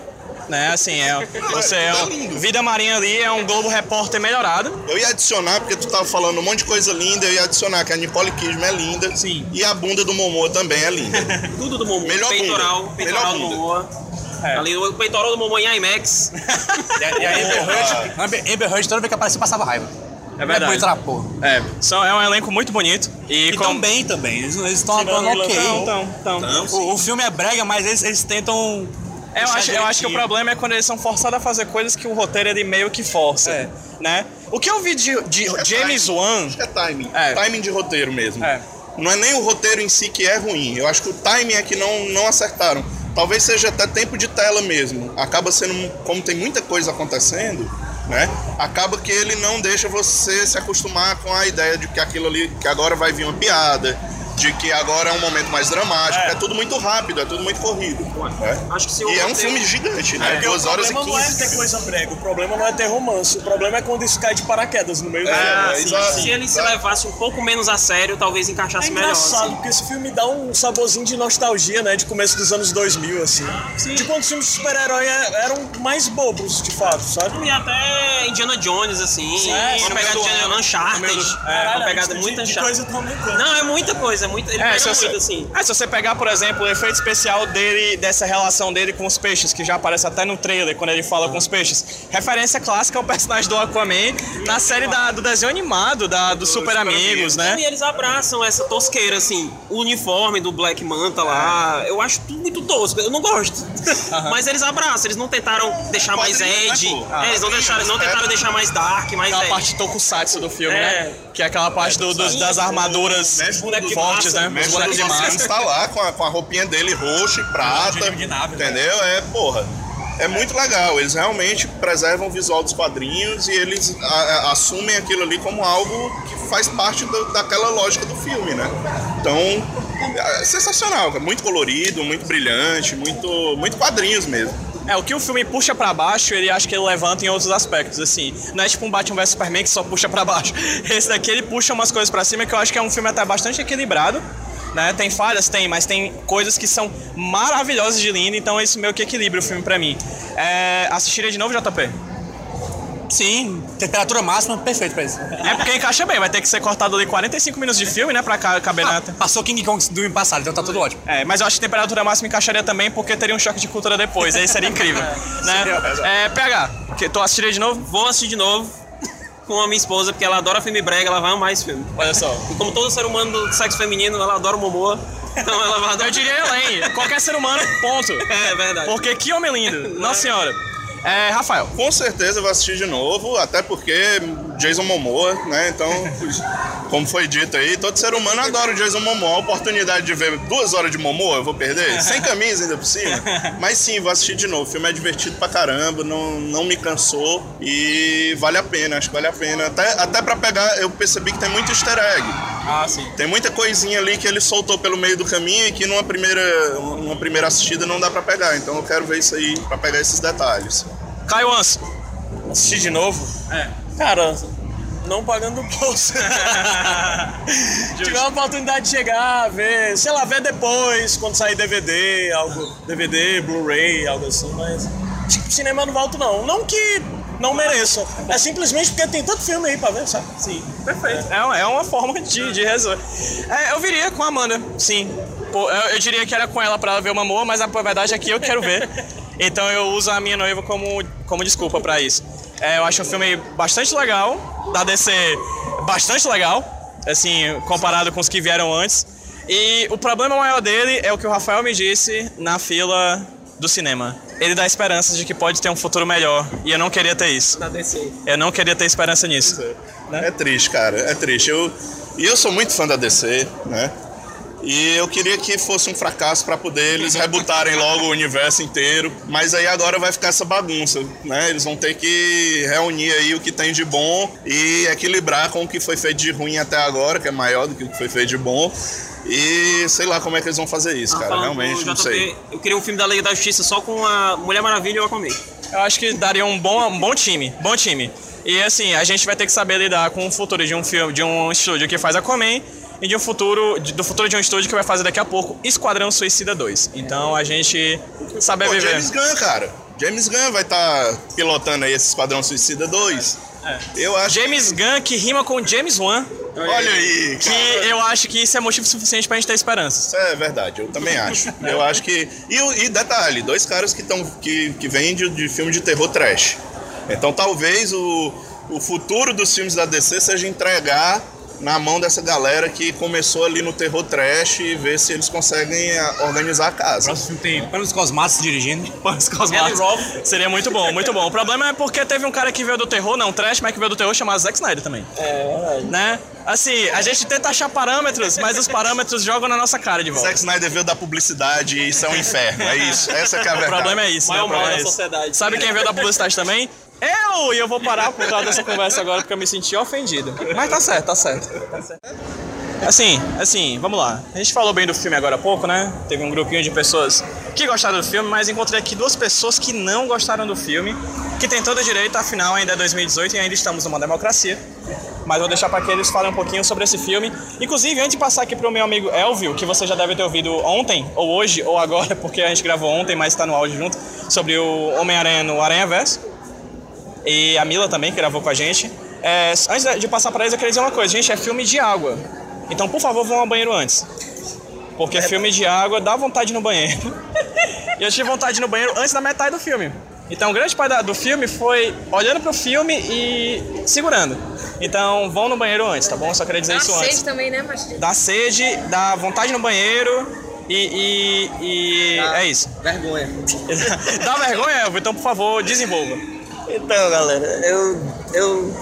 Né, assim, é, você é tá um-. Vida Marinha ali é um Globo Repórter melhorado. Eu ia adicionar, porque tu tava falando um monte de coisa linda, eu ia adicionar que a Nicole Kidman é linda. Sim. E a bunda do Momoa também é linda. Tudo do Momoa. Melhor peitoral, bunda. peitoral Melhor do. Ali o peitoral do Momoa em IMAX. E a, e a Amber Heard, Amber Heard, toda vez que aparecia, passava raiva. É verdade. Na porra. É, são, é um elenco muito bonito. E, E com- tão bem também, eles estão atuando o ok. Vilão, Então, então. O, o filme é brega, mas eles, eles tentam. É, eu acho, eu acho que o problema é quando eles são forçados a fazer coisas que o roteiro ele meio que força, É. né? O que eu vi de, de é James. Wan... Acho que é timing. É. Timing de roteiro mesmo. É. Não é nem o roteiro em si que é ruim. Eu acho que o timing é que não, não acertaram. Talvez seja até tempo de tela mesmo. Acaba sendo, como tem muita coisa acontecendo, né? Acaba que ele não deixa você se acostumar com a ideia de que aquilo ali, que agora vai vir uma piada, de que agora é um momento mais dramático. É, tudo muito rápido, é tudo muito corrido. né? Acho que se o E é um filme gigante, né? Porque Duas o horas e problema não é ter quinze. coisa brega, o problema não é ter romance, o problema é quando isso cai de paraquedas no meio do filme. É, Sim, exato. se ele se levasse um pouco menos a sério, talvez É encaixasse melhor. engraçado, assim. porque esse filme dá um saborzinho de nostalgia, né? De começo dos anos 2000, assim. De quando os filmes de super-herói é- eram mais bobos, de fato, sabe? E até Indiana Jones, assim. É, uma pegada de. Uncharted. É, uma pegada muito Uncharted. Não, é muita coisa, é muito, ele É, pega se você, muito, assim. é, se você pegar, por exemplo, o efeito especial dele, dessa relação dele com os peixes, que já aparece até no trailer, quando ele fala com os peixes. Referência clássica ao personagem do Aquaman na série da- do desenho animado, da, do Super Amigos, né? E eles abraçam essa tosqueira, assim, o uniforme do Black Manta lá. Eu acho tudo muito tosco, eu não gosto. Mas eles abraçam, eles não tentaram deixar mais né, Ed. É, eles não, deixaram, não tentaram deixar mais dark, mais Aquela Ed. parte tokusatsu do filme, É. né? Que é aquela parte do- dos- das armaduras fortes, massa, né? Mestre dos tá lá com a, com a roupinha dele roxo e prata. de- nave, né? entendeu? É, porra. É muito legal. Eles realmente preservam o visual dos quadrinhos e eles a- a- assumem aquilo ali como algo que faz parte do- daquela lógica do filme, né? Então, é sensacional. Muito colorido, muito brilhante, muito, muito quadrinhos mesmo. É, o que o filme puxa pra baixo, ele acha que ele levanta em outros aspectos, assim. Não é tipo um Batman vs Superman que só puxa pra baixo. Esse daqui ele puxa umas coisas pra cima que eu acho que é um filme até bastante equilibrado. Né? Tem falhas, tem, mas tem coisas que são maravilhosas de lindo, então isso meio que equilibra o filme pra mim. É, assistiria de novo, JP? Sim, temperatura máxima, perfeito pra isso. É porque encaixa bem, vai ter que ser cortado ali 45 minutos de filme, né, pra ca- caber na... Passou King Kong do ano passado, então tá tudo ótimo. É, mas eu acho que temperatura máxima encaixaria também porque teria um choque de cultura depois, aí seria incrível. né? É, PH, que, tu assistiria de novo? Vou assistir de novo com a minha esposa, porque ela adora filme brega, ela vai amar esse filme. Olha só. E como todo ser humano do sexo feminino, ela adora o Momoa. Então ela vai adorar. Eu diria Elaine, qualquer ser humano, ponto. É verdade. Porque que homem lindo, nossa senhora. É, Rafael. Com certeza eu vou assistir de novo, até porque Jason Momoa, né? Então, como foi dito aí, todo ser humano adora o Jason Momoa. A oportunidade de ver duas horas de Momoa, eu vou perder? Sem camisa ainda por cima. Mas sim, vou assistir de novo. O filme é divertido pra caramba, não, não me cansou e vale a pena, acho que vale a pena. Até, até pra pegar, eu percebi que tem muito easter egg. Ah, sim. Tem muita coisinha ali que ele soltou pelo meio do caminho e que numa primeira, numa primeira assistida não dá pra pegar. Então eu quero ver isso aí pra pegar esses detalhes. Caio Anso. Assistir de novo? É. Cara, não pagando o bolso. Tiver uma oportunidade de chegar, ver, sei lá, ver depois, quando sair DVD, algo, DVD, Blu-ray, algo assim, mas tipo, cinema eu não volto não. Não que não mereça, é simplesmente porque tem tanto filme aí pra ver, sabe? Sim, perfeito. É, uma- é uma forma de, de resolver. É, eu viria com a Amanda, sim. Pô, eu, eu diria que era com ela pra ela ver uma amor, mas a verdade é que eu quero ver. Então eu uso a minha noiva como, como desculpa pra isso. É, eu acho um filme bastante legal, da DC bastante legal, assim, comparado com os que vieram antes. E o problema maior dele é o que o Rafael me disse na fila do cinema. Ele dá esperanças de que pode ter um futuro melhor. E eu não queria ter isso. Da DC. Eu não queria ter esperança nisso. É triste, cara, é triste. Eu, e eu sou muito fã da DC, né? E eu queria que fosse um fracasso para poder eles rebutarem logo o universo inteiro. Mas aí agora vai ficar essa bagunça, né? Eles vão ter que reunir aí o que tem de bom e equilibrar com o que foi feito de ruim até agora, que é maior do que o que foi feito de bom. E sei lá como é que eles vão fazer isso, cara. Falando Realmente não sei. Eu queria um filme da Liga da Justiça só com a Mulher Maravilha e o Aquaman. Eu acho que daria um bom, um bom time, bom time. E assim, a gente vai ter que saber lidar com o futuro de um filme, de um estúdio que faz Aquaman e de um futuro, de- do futuro de um estúdio que vai fazer daqui a pouco Esquadrão Suicida 2. Então a gente saber Pô, viver. James Gunn, cara. James Gunn vai estar pilotando aí esse Esquadrão Suicida 2. Eu acho. James Gunn que rima com James Wan, Olha aí, que cara. eu acho que isso é motivo suficiente pra gente ter esperança. Isso é verdade, eu também acho. Eu acho que. E, e detalhe, dois caras que, tão, que, que vêm de, de filme de terror trash. Então talvez o, o futuro dos filmes da DC seja entregar na mão dessa galera que começou ali no terror trash e ver se eles conseguem ah, organizar a casa. Próximo tem Panos Cosmatos dirigindo. Os Cosmatos. Seria muito bom, muito bom. O problema é porque teve um cara que veio do terror, não trash, mas que veio do terror chamado Zack Snyder também. É, verdade. Né? Assim, a gente tenta achar parâmetros, mas os parâmetros jogam na nossa cara de volta. Zack Snyder veio da publicidade e isso é um inferno, é isso. Essa que é a O verdade. problema é isso, né? Maior O problema mal é da isso. sociedade. Sabe quem veio da publicidade também? Eu! E eu vou parar por causa dessa conversa agora porque eu me senti ofendido. Mas tá certo, tá certo. Tá certo. Assim, assim, vamos lá. A gente falou bem do filme agora há pouco, né? Teve um grupinho de pessoas que gostaram do filme, mas encontrei aqui duas pessoas que não gostaram do filme, que tem todo o direito, afinal ainda é 2018 e ainda estamos numa democracia. Mas vou deixar para que eles falem um pouquinho sobre esse filme. Inclusive, antes de passar aqui pro meu amigo Elvio, que você já deve ter ouvido ontem, ou hoje, ou agora, porque a gente gravou ontem, mas está no áudio junto, sobre o Homem-Aranha no Aranha Verso. E a Mila também, que gravou com a gente. É, antes de passar para eles, eu queria dizer uma coisa. Gente, é filme de água. Então, por favor, vão ao banheiro antes. Porque filme de água dá vontade no banheiro. e eu tive vontade no banheiro antes da metade do filme. Então, grande parte do filme foi olhando pro filme e segurando. Então, vão no banheiro antes, tá bom? Eu só queria dizer Dá isso antes. sede também, né, Mastinho? Dá sede, dá vontade no banheiro e, e, e é isso. Vergonha. dá vergonha, Elvio? Então, por favor, desenvolva. Então, galera, eu. Eu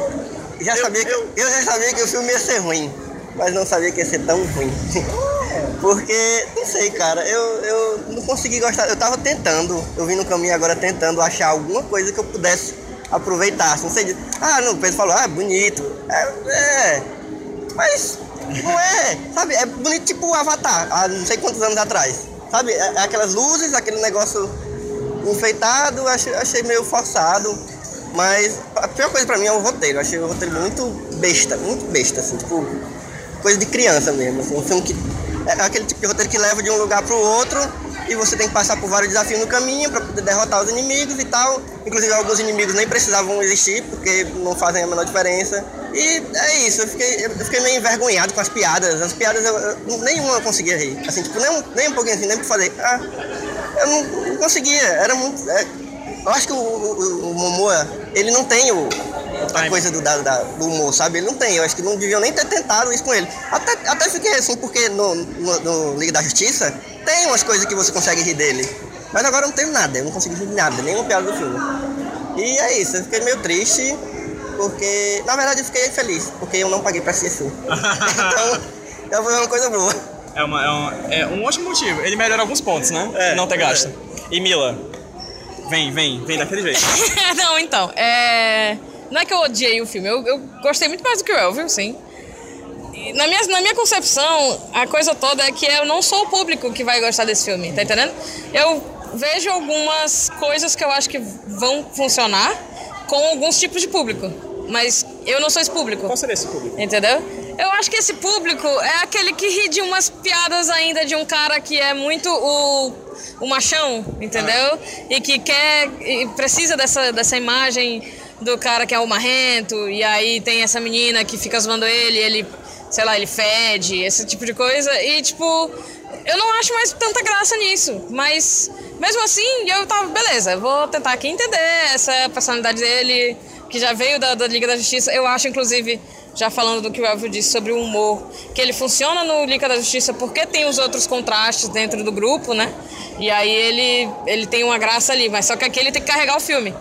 já sabia que, eu já sabia que o filme ia ser ruim, mas não sabia que ia ser tão ruim. Porque, não sei, cara, eu, eu não consegui gostar. Eu tava tentando, eu vim no caminho agora tentando achar alguma coisa que eu pudesse aproveitar. Não sei, de- ah, não, o Pedro falou, ah, bonito. É, é, mas não é, sabe? É bonito tipo o Avatar, há não sei quantos anos atrás. Sabe? É, é aquelas luzes, aquele negócio enfeitado, achei, achei meio forçado. Mas a pior coisa pra mim é o roteiro. Achei o roteiro muito besta, muito besta, assim, tipo, coisa de criança mesmo. Assim, um filme que. É aquele tipo de roteiro que leva de um lugar pro outro e você tem que passar por vários desafios no caminho pra poder derrotar os inimigos e tal. Inclusive alguns inimigos nem precisavam existir porque não fazem a menor diferença. E é isso, eu fiquei, eu fiquei meio envergonhado com as piadas. As piadas eu, eu- nenhuma eu conseguia rir. Assim, tipo, nem nem um pouquinho assim, nem pra fazer. Ah, eu não, não conseguia, era muito. é, eu acho que o, o, o Momoa, ele não tem o, a coisa do, da, da- do humor, sabe? Ele não tem. Eu acho que não deviam nem ter tentado isso com ele. Até, até fiquei assim, porque no, no, no Liga da Justiça tem umas coisas que você consegue rir dele. Mas agora eu não tenho nada, eu não consegui rir de nada, nenhuma piada do filme. E é isso, eu fiquei meio triste, porque. Na verdade eu fiquei feliz, porque eu não paguei pra assistir filme. então, eu vou ver uma coisa boa. É, uma, é, uma- é um ótimo motivo. Ele melhora alguns pontos, né? É, não ter é. gasto. E Mila, vem, vem, vem daquele jeito. não, então, é... Não é que eu odiei o filme, eu, eu gostei muito mais do que o Elvio, sim. Na minha, na minha concepção, a coisa toda é que eu não sou o público que vai gostar desse filme, tá entendendo? Eu vejo algumas coisas que eu acho que vão funcionar com alguns tipos de público, mas eu não sou esse público. Qual seria esse público? Entendeu? Eu acho que esse público é aquele que ri de umas piadas ainda de um cara que é muito o, o machão, entendeu? E que quer e precisa dessa, dessa imagem do cara que é o marrento, e aí tem essa menina que fica zoando ele, ele, sei lá, ele fede, esse tipo de coisa. E tipo, eu não acho mais tanta graça nisso, mas mesmo assim eu tava, beleza, vou tentar aqui entender essa personalidade dele, que já veio da, da Liga da Justiça. Eu acho, inclusive, já falando do que o Elvio disse sobre o humor, que ele funciona no Liga da Justiça porque tem os outros contrastes dentro do grupo, né? E aí ele, ele tem uma graça ali, mas só que aqui ele tem que carregar o filme.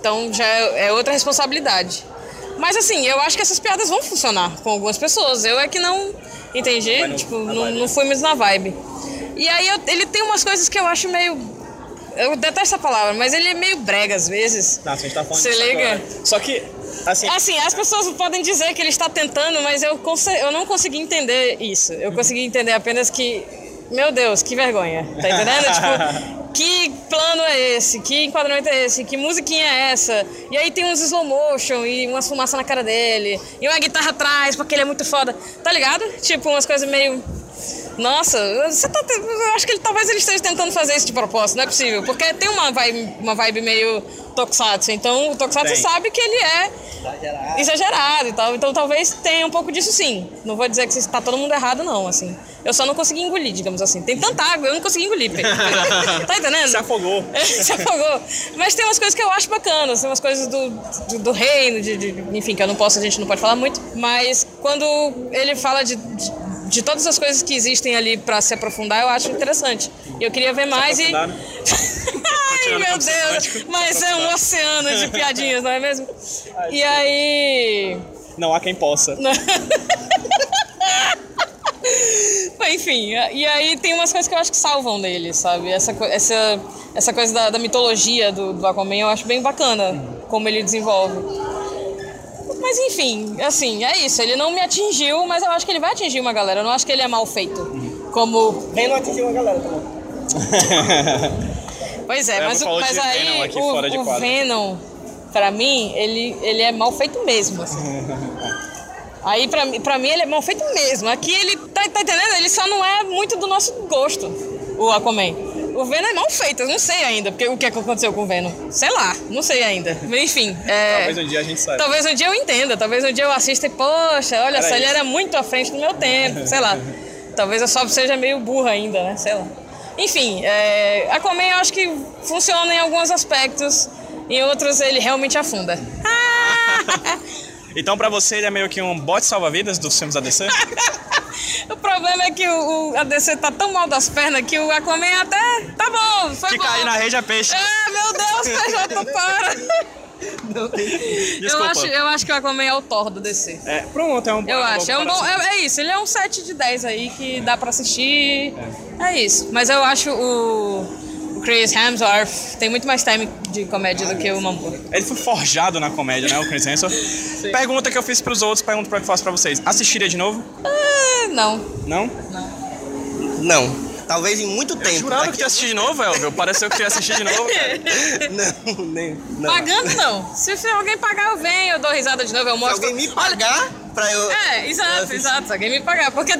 Então já é, é outra responsabilidade. Mas assim, eu acho que essas piadas vão funcionar com algumas pessoas. Eu é que não entendi, tipo, não, não fui muito na vibe. E aí eu- ele tem umas coisas que eu acho meio. Eu detesto essa palavra, mas ele é meio brega às vezes. Tá, a gente tá falando Você disso liga? agora. Só que, assim, Assim, as pessoas podem dizer que ele está tentando, mas eu, eu não consegui entender isso. Eu consegui entender apenas que, meu Deus, que vergonha. Tá entendendo? tipo, que plano é esse? Que enquadramento é esse? Que musiquinha é essa? E aí tem uns slow motion e umas fumaça na cara dele. E uma guitarra atrás, porque ele é muito foda. Tá ligado? Tipo, umas coisas meio. Nossa, você tá. Eu acho que ele, talvez ele esteja tentando fazer isso de propósito, não é possível. Porque tem uma vibe, uma vibe meio Tokusatsu. Então o Tokusatsu Tem. sabe que ele é exagerado e tal. Então talvez tenha um pouco disso sim. Não vou dizer que está todo mundo errado, não, assim. Eu só não consegui engolir, digamos assim. Tem tanta água, eu não consegui engolir. Pedro. tá entendendo? se afogou. Se afogou. Mas tem umas coisas que eu acho bacanas, tem umas coisas do, do, do reino, de, de- enfim, que eu não posso, a gente não pode falar muito. Mas quando ele fala de, de, de todas as coisas que existem ali pra se aprofundar, eu acho interessante. E eu queria ver mais e. né? Ai, meu Deus! Mas é um oceano de piadinhas, não é mesmo? E aí. não há quem possa. Enfim, e aí tem umas coisas que eu acho que salvam dele, sabe? Essa, essa, essa coisa da, da mitologia do, do Aquaman eu acho bem bacana como ele desenvolve. Mas enfim, assim, é isso. Ele não me atingiu, mas eu acho que ele vai atingir uma galera. Eu não acho que ele é mal feito. Como. Bem não atingiu uma galera também. Pois é, Elvio mas, o- mas aí Venom o, o. Venom, pra mim, ele, ele é mal feito mesmo. Assim. Aí pra, mim- pra mim ele é mal feito mesmo. Aqui ele tá, tá entendendo? Ele só não é muito do nosso gosto, o Aquaman. O Venom é mal feito, eu não sei ainda porque, o que, é que aconteceu com o Venom. Sei lá, não sei ainda. Enfim, é, Talvez um dia a gente saiba. Talvez um dia eu entenda, talvez um dia eu assista e, poxa, olha Era só, ele era muito à frente do meu tempo, sei lá. Talvez eu só seja meio burra ainda, né? Sei lá. Enfim, é, Aquaman eu acho que funciona em alguns aspectos, em outros ele realmente afunda. Então, pra você, ele é meio que um bote salva-vidas dos filmes da DC? O problema é que o, o a DC tá tão mal das pernas que o Aquaman até tá bom, foi que bom. cair na rede é peixe. Ah, meu Deus, PJ, para! Eu acho, eu acho que o Aquaman é o Thor do DC. É, pronto, é um bom Eu é acho, é um bom. É, é isso, ele é um 7 de 10 aí que dá pra assistir. É, isso. Mas eu acho o, o Chris Hemsworth tem muito mais time de comédia do que o Mambo. Ele foi forjado na comédia, né, o Chris Hemsworth? Pergunta que eu fiz pros outros, pergunta pra que eu faço pra vocês. Assistiria de novo? Ah, não. Não? Não. Talvez em muito tempo. Jurava Daqui que ia assistir de novo, Elvio. Pareceu que ia assistir de novo, cara. Não, nem. Não. Pagando não. Se se alguém pagar, eu venho, eu dou risada de novo, eu Se mostro. alguém me pagar pra eu. É, exato, eu- exato. Se alguém me pagar. Porque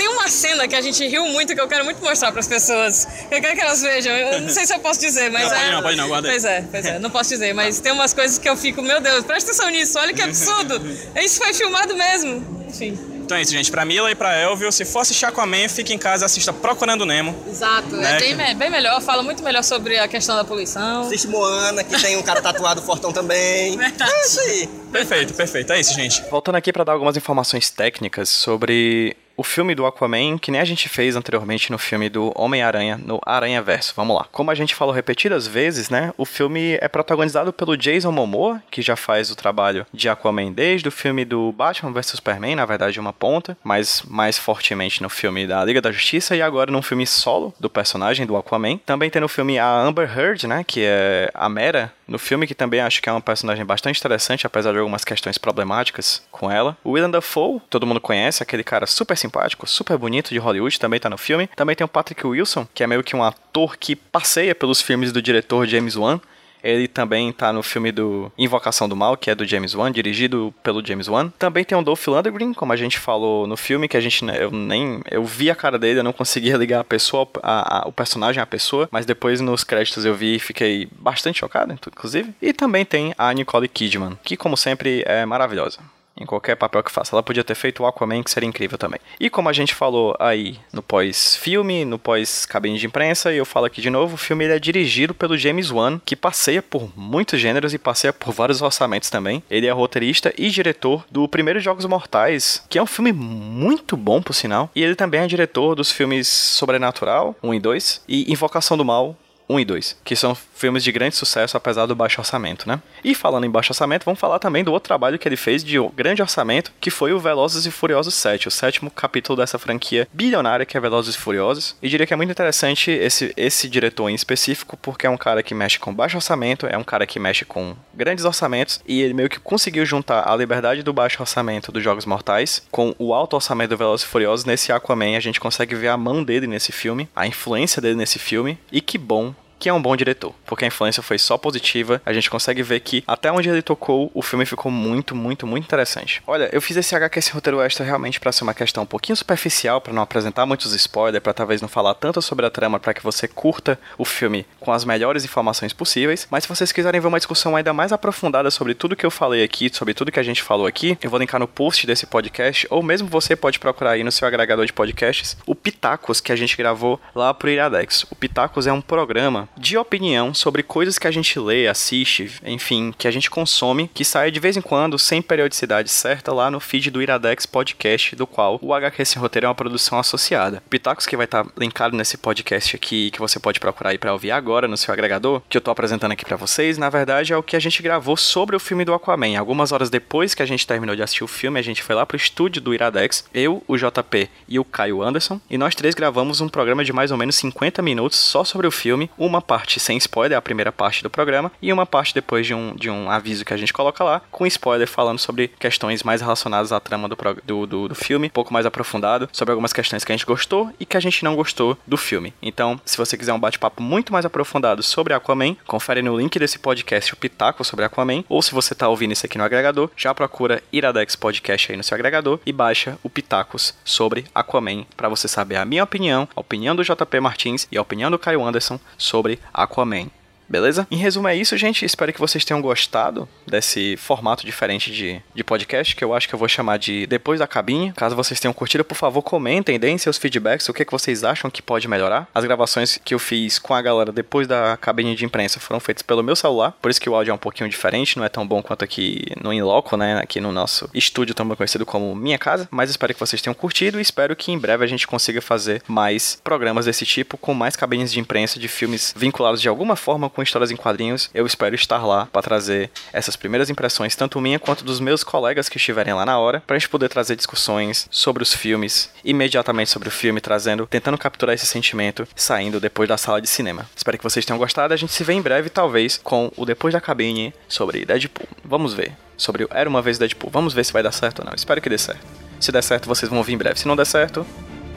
tem uma cena que a gente riu muito que eu quero muito mostrar pras pessoas. Eu quero que elas vejam. Eu não sei se eu posso dizer, mas Não, é. pode não, pode não, guarda aí. Pois é, pois é, não posso dizer, mas tem umas coisas que eu fico, meu Deus, presta atenção nisso, olha que absurdo. Isso foi filmado mesmo. Enfim. Então é isso, gente. Pra Mila e pra Elvio, se for assistir Aquaman, fique em casa e assista Procurando Nemo. Exato, Né? é bem, me- bem melhor, fala muito melhor sobre a questão da poluição. Assiste Moana, que tem um cara tatuado fortão também. Verdade. É isso aí. Perfeito, perfeito. É isso, gente. Voltando aqui para dar algumas informações técnicas sobre o filme do Aquaman, que nem a gente fez anteriormente no filme do Homem-Aranha, no Aranha Verso. Vamos lá. Como a gente falou repetidas vezes, né? O filme é protagonizado pelo Jason Momoa, que já faz o trabalho de Aquaman desde o filme do Batman vs Superman, na verdade uma ponta, mas mais fortemente no filme da Liga da Justiça e agora num filme solo do personagem do Aquaman. Também tem no filme a Amber Heard, né? Que é a Mera no filme, que também acho que é uma personagem bastante interessante, apesar de algumas questões problemáticas com ela. O Willem Dafoe, todo mundo conhece, aquele cara super simpático, super bonito de Hollywood, também tá no filme. Também tem o Patrick Wilson, que é meio que um ator que passeia pelos filmes do diretor James Wan. Ele também tá no filme do Invocação do Mal, que é do James Wan, dirigido pelo James Wan. Também tem o Dolph Lundgren, como a gente falou no filme, que a gente eu nem eu vi a cara dele, eu não conseguia ligar a pessoa, a, a, o personagem à pessoa, mas depois nos créditos eu vi e fiquei bastante chocado, inclusive. E também tem a Nicole Kidman, que como sempre é maravilhosa em qualquer papel que faça. Ela podia ter feito o Aquaman, que seria incrível também. E como a gente falou aí no pós-filme, no pós-cabine de imprensa, e eu falo aqui de novo, o filme ele é dirigido pelo James Wan, que passeia por muitos gêneros e passeia por vários orçamentos também. Ele é roteirista e diretor do primeiro Jogos Mortais, que é um filme muito bom, por sinal. E ele também é diretor dos filmes Sobrenatural 1 e 2 e Invocação do Mal 1 e 2, que são filmes de grande sucesso apesar do baixo orçamento, né? E falando em baixo orçamento, vamos falar também do outro trabalho que ele fez de grande orçamento, que foi o Velozes e Furiosos 7, o sétimo capítulo dessa franquia bilionária que é Velozes e Furiosos. E diria que é muito interessante esse, esse diretor em específico, porque é um cara que mexe com baixo orçamento, é um cara que mexe com grandes orçamentos, e ele meio que conseguiu juntar a liberdade do baixo orçamento dos Jogos Mortais com o alto orçamento do Velozes e Furiosos. Nesse Aquaman a gente consegue ver a mão dele nesse filme, a influência dele nesse filme, e que bom que é um bom diretor, porque a influência foi só positiva. A gente consegue ver que até onde ele tocou, o filme ficou muito, muito, muito interessante. Olha, eu fiz esse HQ, esse roteiro extra realmente para ser uma questão um pouquinho superficial, para não apresentar muitos spoilers, para talvez não falar tanto sobre a trama, para que você curta o filme com as melhores informações possíveis. Mas se vocês quiserem ver uma discussão ainda mais aprofundada sobre tudo que eu falei aqui, sobre tudo que a gente falou aqui, eu vou linkar no post desse podcast, ou mesmo você pode procurar aí no seu agregador de podcasts o Pitacos que a gente gravou lá pro Iradex. O Pitacos é um programa de opinião sobre coisas que a gente lê, assiste, enfim, que a gente consome, que sai de vez em quando, sem periodicidade certa, lá no feed do Iradex Podcast, do qual o HQ Sem Roteiro é uma produção associada. Pitacos que vai estar tá linkado nesse podcast aqui, que você pode procurar aí para ouvir agora no seu agregador, que eu tô apresentando aqui para vocês, na verdade é o que a gente gravou sobre o filme do Aquaman. Algumas horas depois que a gente terminou de assistir o filme, a gente foi lá pro estúdio do Iradex, eu, o JP e o Caio Anderson, e nós três gravamos um programa de mais ou menos 50 minutos só sobre o filme, uma parte sem spoiler, a primeira parte do programa, e uma parte depois de um, de um aviso que a gente coloca lá, com spoiler falando sobre questões mais relacionadas à trama do, do, do, do filme, um pouco mais aprofundado, sobre algumas questões que a gente gostou e que a gente não gostou do filme. Então, se você quiser um bate-papo muito mais aprofundado sobre Aquaman, confere no link desse podcast o Pitaco sobre Aquaman, ou se você tá ouvindo isso aqui no agregador, já procura Iradex Podcast aí no seu agregador e baixa o Pitacos sobre Aquaman para você saber a minha opinião, a opinião do JP Martins e a opinião do Caio Anderson sobre Aquaman Aquaman. Beleza? Em resumo é isso, gente. Espero que vocês tenham gostado desse formato diferente de, de podcast, que eu acho que eu vou chamar de Depois da Cabine. Caso vocês tenham curtido, por favor, comentem, deem seus feedbacks, o que, que vocês acham que pode melhorar. As gravações que eu fiz com a galera depois da cabine de imprensa foram feitas pelo meu celular, por isso que o áudio é um pouquinho diferente, não é tão bom quanto aqui no Inloco, né? Aqui no nosso estúdio, também conhecido como Minha Casa. Mas espero que vocês tenham curtido e espero que em breve a gente consiga fazer mais programas desse tipo, com mais cabines de imprensa de filmes vinculados de alguma forma com com histórias em quadrinhos, eu espero estar lá para trazer essas primeiras impressões, tanto minha quanto dos meus colegas que estiverem lá na hora, para a gente poder trazer discussões sobre os filmes, imediatamente sobre o filme, trazendo, tentando capturar esse sentimento, saindo depois da sala de cinema. Espero que vocês tenham gostado, a gente se vê em breve, talvez, com o Depois da Cabine sobre Deadpool. Vamos ver. Sobre o Era Uma Vez Deadpool. Vamos ver se vai dar certo ou não. Espero que dê certo. Se der certo, vocês vão ouvir em breve. Se não der certo,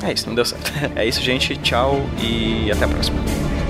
é isso, não deu certo. É isso, gente. Tchau e até a próxima.